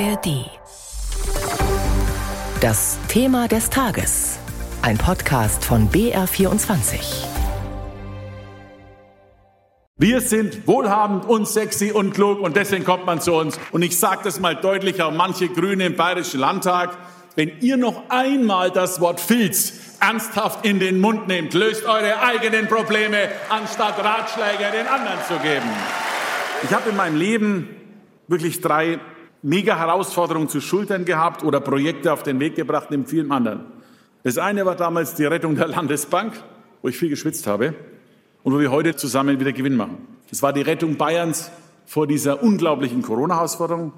ARD. Das Thema des Tages. Ein Podcast von BR24. Wir sind wohlhabend und sexy und klug und deswegen kommt man zu uns. Und ich sage das mal deutlicher, manche Grüne im Bayerischen Landtag, wenn ihr noch einmal das Wort Filz ernsthaft in den Mund nehmt, löst eure eigenen Probleme, anstatt Ratschläge den anderen zu geben. Ich habe in meinem Leben wirklich drei mega Herausforderungen zu schultern gehabt oder Projekte auf den Weg gebracht, neben vielen anderen. Das eine war damals die Rettung der Landesbank, wo ich viel geschwitzt habe und wo wir heute zusammen wieder Gewinn machen. Das war die Rettung Bayerns vor dieser unglaublichen Corona-Herausforderung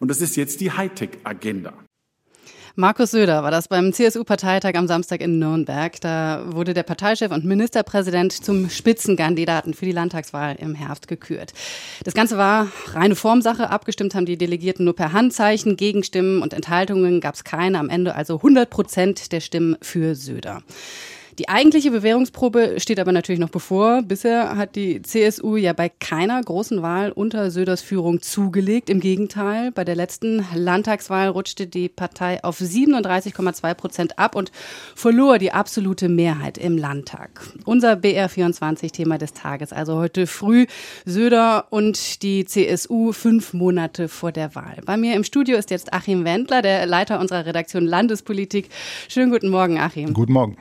und das ist jetzt die Hightech-Agenda. Markus Söder war das beim CSU-Parteitag am Samstag in Nürnberg. Da wurde der Parteichef und Ministerpräsident zum Spitzenkandidaten für die Landtagswahl im Herbst gekürt. Das Ganze war reine Formsache. Abgestimmt haben die Delegierten nur per Handzeichen. Gegenstimmen und Enthaltungen gab es keine. Am Ende also 100 Prozent der Stimmen für Söder. Die eigentliche Bewährungsprobe steht aber natürlich noch bevor. Bisher hat die CSU ja bei keiner großen Wahl unter Söders Führung zugelegt. Im Gegenteil, bei der letzten Landtagswahl rutschte die Partei auf 37,2 Prozent ab und verlor die absolute Mehrheit im Landtag. Unser BR24-Thema des Tages, also heute früh Söder und die CSU fünf Monate vor der Wahl. Bei mir im Studio ist jetzt Achim Wendler, der Leiter unserer Redaktion Landespolitik. Schönen guten Morgen, Achim. Guten Morgen.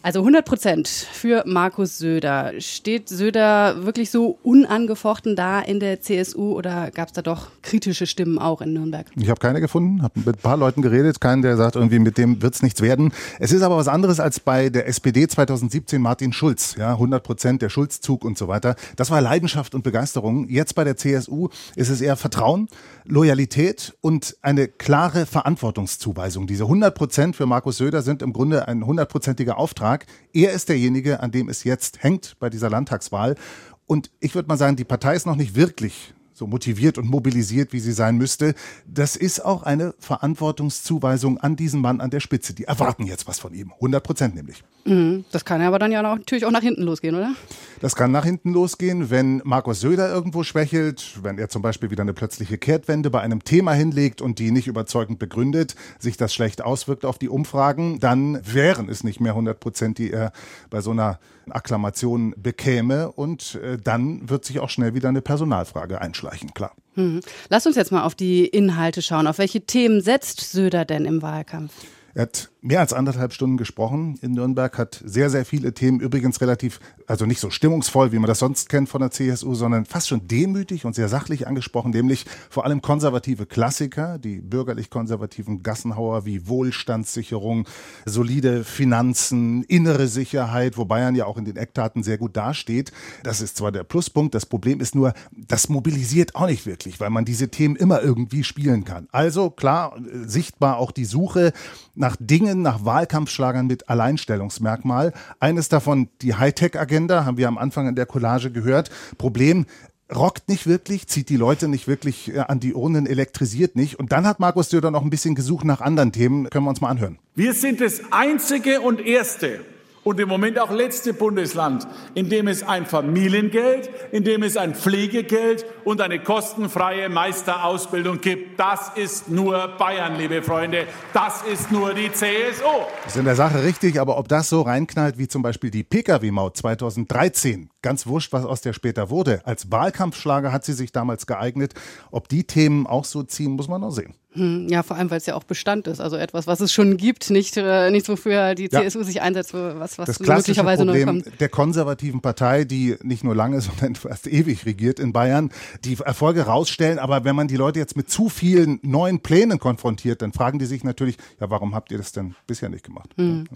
Also 100 Prozent für Markus Söder. Steht Söder wirklich so unangefochten da in der CSU oder gab es da doch kritische Stimmen auch in Nürnberg? Ich habe keine gefunden, habe mit ein paar Leuten geredet, keinen, der sagt, irgendwie mit dem wird es nichts werden. Es ist aber was anderes als bei der SPD 2017 Martin Schulz. Ja, 100 Prozent der Schulzzug und so weiter. Das war Leidenschaft und Begeisterung. Jetzt bei der CSU ist es eher Vertrauen, Loyalität und eine klare Verantwortungszuweisung. Diese 100 Prozent für Markus Söder sind im Grunde ein hundertprozentiger Auftrag Bundestag. Er ist derjenige, an dem es jetzt hängt bei dieser Landtagswahl. Und ich würde mal sagen, die Partei ist noch nicht wirklich so motiviert und mobilisiert, wie sie sein müsste. Das ist auch eine Verantwortungszuweisung an diesen Mann an der Spitze. Die erwarten jetzt was von ihm. 100 Prozent nämlich. Mhm. Das kann aber dann ja natürlich auch nach hinten losgehen, oder? Das kann nach hinten losgehen, wenn Markus Söder irgendwo schwächelt, wenn er zum Beispiel wieder eine plötzliche Kehrtwende bei einem Thema hinlegt und die nicht überzeugend begründet, sich das schlecht auswirkt auf die Umfragen, dann wären es nicht mehr 100 Prozent, die er bei so einer Akklamation bekäme. Und äh, dann wird sich auch schnell wieder eine Personalfrage einschleichen, klar. Mhm. Lass uns jetzt mal auf die Inhalte schauen. Auf welche Themen setzt Söder denn im Wahlkampf? Er hat mehr als anderthalb Stunden gesprochen in Nürnberg, hat sehr, sehr viele Themen, übrigens relativ, also nicht so stimmungsvoll, wie man das sonst kennt von der CSU, sondern fast schon demütig und sehr sachlich angesprochen, nämlich vor allem konservative Klassiker, die bürgerlich-konservativen Gassenhauer wie Wohlstandssicherung, solide Finanzen, innere Sicherheit, wo Bayern ja auch in den Eckdaten sehr gut dasteht. Das ist zwar der Pluspunkt, das Problem ist nur, das mobilisiert auch nicht wirklich, weil man diese Themen immer irgendwie spielen kann. Also klar, sichtbar auch die Suche nach Dingen, nach Wahlkampfschlagern mit Alleinstellungsmerkmal. Eines davon die Hightech-Agenda, haben wir am Anfang in der Collage gehört. Problem, rockt nicht wirklich, zieht die Leute nicht wirklich äh, an die Urnen, elektrisiert nicht. Und dann hat Markus Söder noch ein bisschen gesucht nach anderen Themen. Können wir uns mal anhören. Wir sind das einzige und erste und im Moment auch letzte Bundesland, in dem es ein Familiengeld, in dem es ein Pflegegeld und eine kostenfreie Meisterausbildung gibt. Das ist nur Bayern, liebe Freunde. Das ist nur die CSU. Das ist in der Sache richtig, aber ob das so reinknallt wie zum Beispiel die Pkw-Maut 2013, ganz wurscht, was aus der später wurde. Als Wahlkampfschlager hat sie sich damals geeignet. Ob die Themen auch so ziehen, muss man noch sehen. Hm, ja, vor allem, weil es ja auch Bestand ist. Also etwas, was es schon gibt, nicht äh, nichts, wofür die ja. CSU sich einsetzt, was, was das möglicherweise Problem neu kommt. Der konservativen Partei, die nicht nur lange, sondern fast ewig regiert in Bayern, die Erfolge rausstellen. Aber wenn man die Leute jetzt mit zu vielen neuen Plänen konfrontiert, dann fragen die sich natürlich, ja, warum habt ihr das denn bisher nicht gemacht? Hm.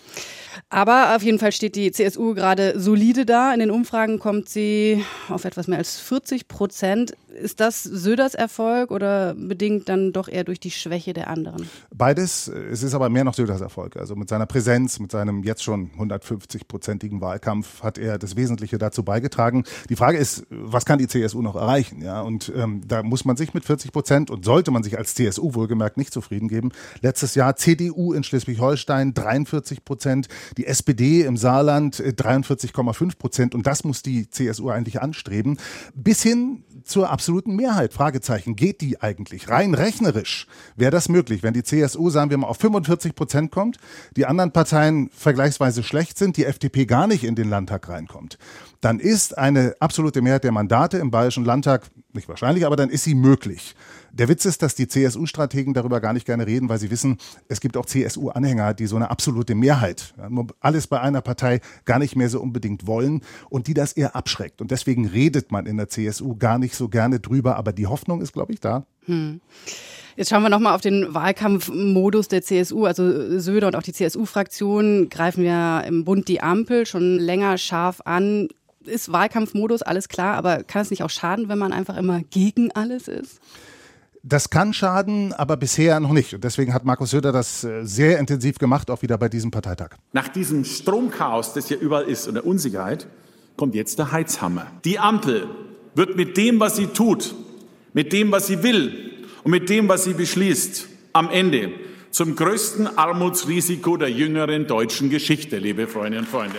Aber auf jeden Fall steht die CSU gerade solide da. In den Umfragen kommt sie auf etwas mehr als 40 Prozent. Ist das Söders Erfolg oder bedingt dann doch eher durch die Schwäche der anderen? Beides. Es ist aber mehr noch Söders Erfolg. Also mit seiner Präsenz, mit seinem jetzt schon 150-prozentigen Wahlkampf hat er das Wesentliche dazu beigetragen. Die Frage ist, was kann die CSU noch erreichen? Ja, und ähm, da muss man sich mit 40 Prozent und sollte man sich als CSU wohlgemerkt nicht zufrieden geben. Letztes Jahr CDU in Schleswig-Holstein 43 Prozent, die SPD im Saarland 43,5 äh, Prozent und das muss die CSU eigentlich anstreben. Bis hin zur absoluten Mehrheit? Fragezeichen. Geht die eigentlich? Rein rechnerisch wäre das möglich, wenn die CSU, sagen wir mal, auf 45 Prozent kommt, die anderen Parteien vergleichsweise schlecht sind, die FDP gar nicht in den Landtag reinkommt. Dann ist eine absolute Mehrheit der Mandate im Bayerischen Landtag nicht wahrscheinlich, aber dann ist sie möglich. Der Witz ist, dass die CSU-Strategen darüber gar nicht gerne reden, weil sie wissen, es gibt auch CSU-Anhänger, die so eine absolute Mehrheit, alles bei einer Partei gar nicht mehr so unbedingt wollen und die das eher abschreckt. Und deswegen redet man in der CSU gar nicht so gerne drüber, aber die Hoffnung ist, glaube ich, da. Hm. Jetzt schauen wir nochmal auf den Wahlkampfmodus der CSU. Also Söder und auch die CSU-Fraktion greifen ja im Bund die Ampel schon länger scharf an. Ist Wahlkampfmodus, alles klar, aber kann es nicht auch schaden, wenn man einfach immer gegen alles ist? Das kann schaden, aber bisher noch nicht. Und deswegen hat Markus Söder das äh, sehr intensiv gemacht, auch wieder bei diesem Parteitag. Nach diesem Stromchaos, das hier überall ist und der Unsicherheit, kommt jetzt der Heizhammer. Die Ampel wird mit dem, was sie tut, mit dem, was sie will und mit dem, was sie beschließt, am Ende zum größten Armutsrisiko der jüngeren deutschen Geschichte, liebe Freundinnen und Freunde.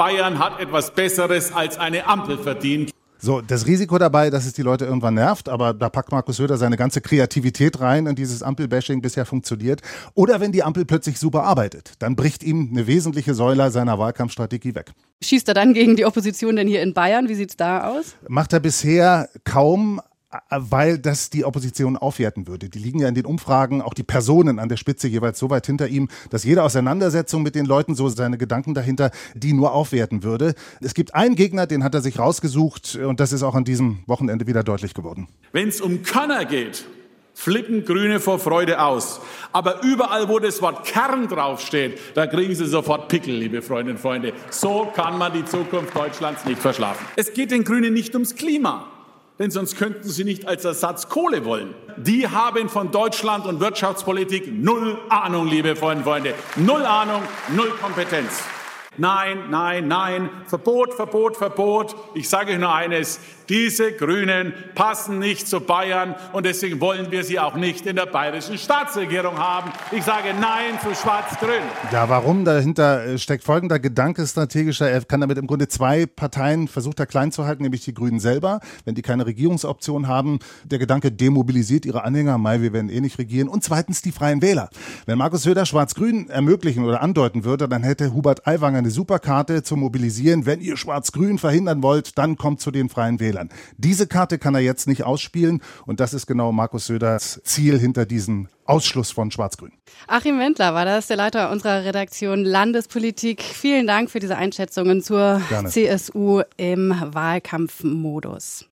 Bayern hat etwas Besseres als eine Ampel verdient. So, das Risiko dabei, dass es die Leute irgendwann nervt, aber da packt Markus Söder seine ganze Kreativität rein in dieses Ampelbashing bisher funktioniert. Oder wenn die Ampel plötzlich super arbeitet, dann bricht ihm eine wesentliche Säule seiner Wahlkampfstrategie weg. Schießt er dann gegen die Opposition denn hier in Bayern? Wie sieht's da aus? Macht er bisher kaum, weil das die Opposition aufwerten würde. Die liegen ja in den Umfragen, auch die Personen an der Spitze jeweils so weit hinter ihm, dass jede Auseinandersetzung mit den Leuten, so seine Gedanken dahinter, die nur aufwerten würde. Es gibt einen Gegner, den hat er sich rausgesucht und das ist auch an diesem Wochenende wieder deutlich geworden. Wenn es um Könner geht, flippen Grüne vor Freude aus. Aber überall, wo das Wort Kern draufsteht, da kriegen sie sofort Pickel, liebe Freundinnen und Freunde. So kann man die Zukunft Deutschlands nicht verschlafen. Es geht den Grünen nicht ums Klima denn sonst könnten sie nicht als Ersatz Kohle wollen. Die haben von Deutschland und Wirtschaftspolitik null Ahnung, liebe Freunde und Freunde. Null Ahnung, null Kompetenz. Nein, nein, nein, Verbot, Verbot, Verbot. Ich sage euch nur eines, diese Grünen passen nicht zu Bayern und deswegen wollen wir sie auch nicht in der bayerischen Staatsregierung haben. Ich sage Nein zu Schwarz-Grün. Ja, warum? Dahinter steckt folgender Gedanke strategischer. Er kann damit im Grunde zwei Parteien versucht er klein zu halten, nämlich die Grünen selber, wenn die keine Regierungsoption haben. Der Gedanke demobilisiert ihre Anhänger, Mai, wir werden eh nicht regieren. Und zweitens die Freien Wähler. Wenn Markus Söder Schwarz-Grün ermöglichen oder andeuten würde, dann hätte Hubert Aiwanger eine Superkarte zum Mobilisieren. Wenn ihr Schwarz-Grün verhindern wollt, dann kommt zu den Freien Wählern. Wählern. Diese Karte kann er jetzt nicht ausspielen und das ist genau Markus Söders Ziel hinter diesem Ausschluss von Schwarz-Grün. Achim Wendler war das, der Leiter unserer Redaktion Landespolitik. Vielen Dank für diese Einschätzungen zur Gerne. CSU im Wahlkampfmodus.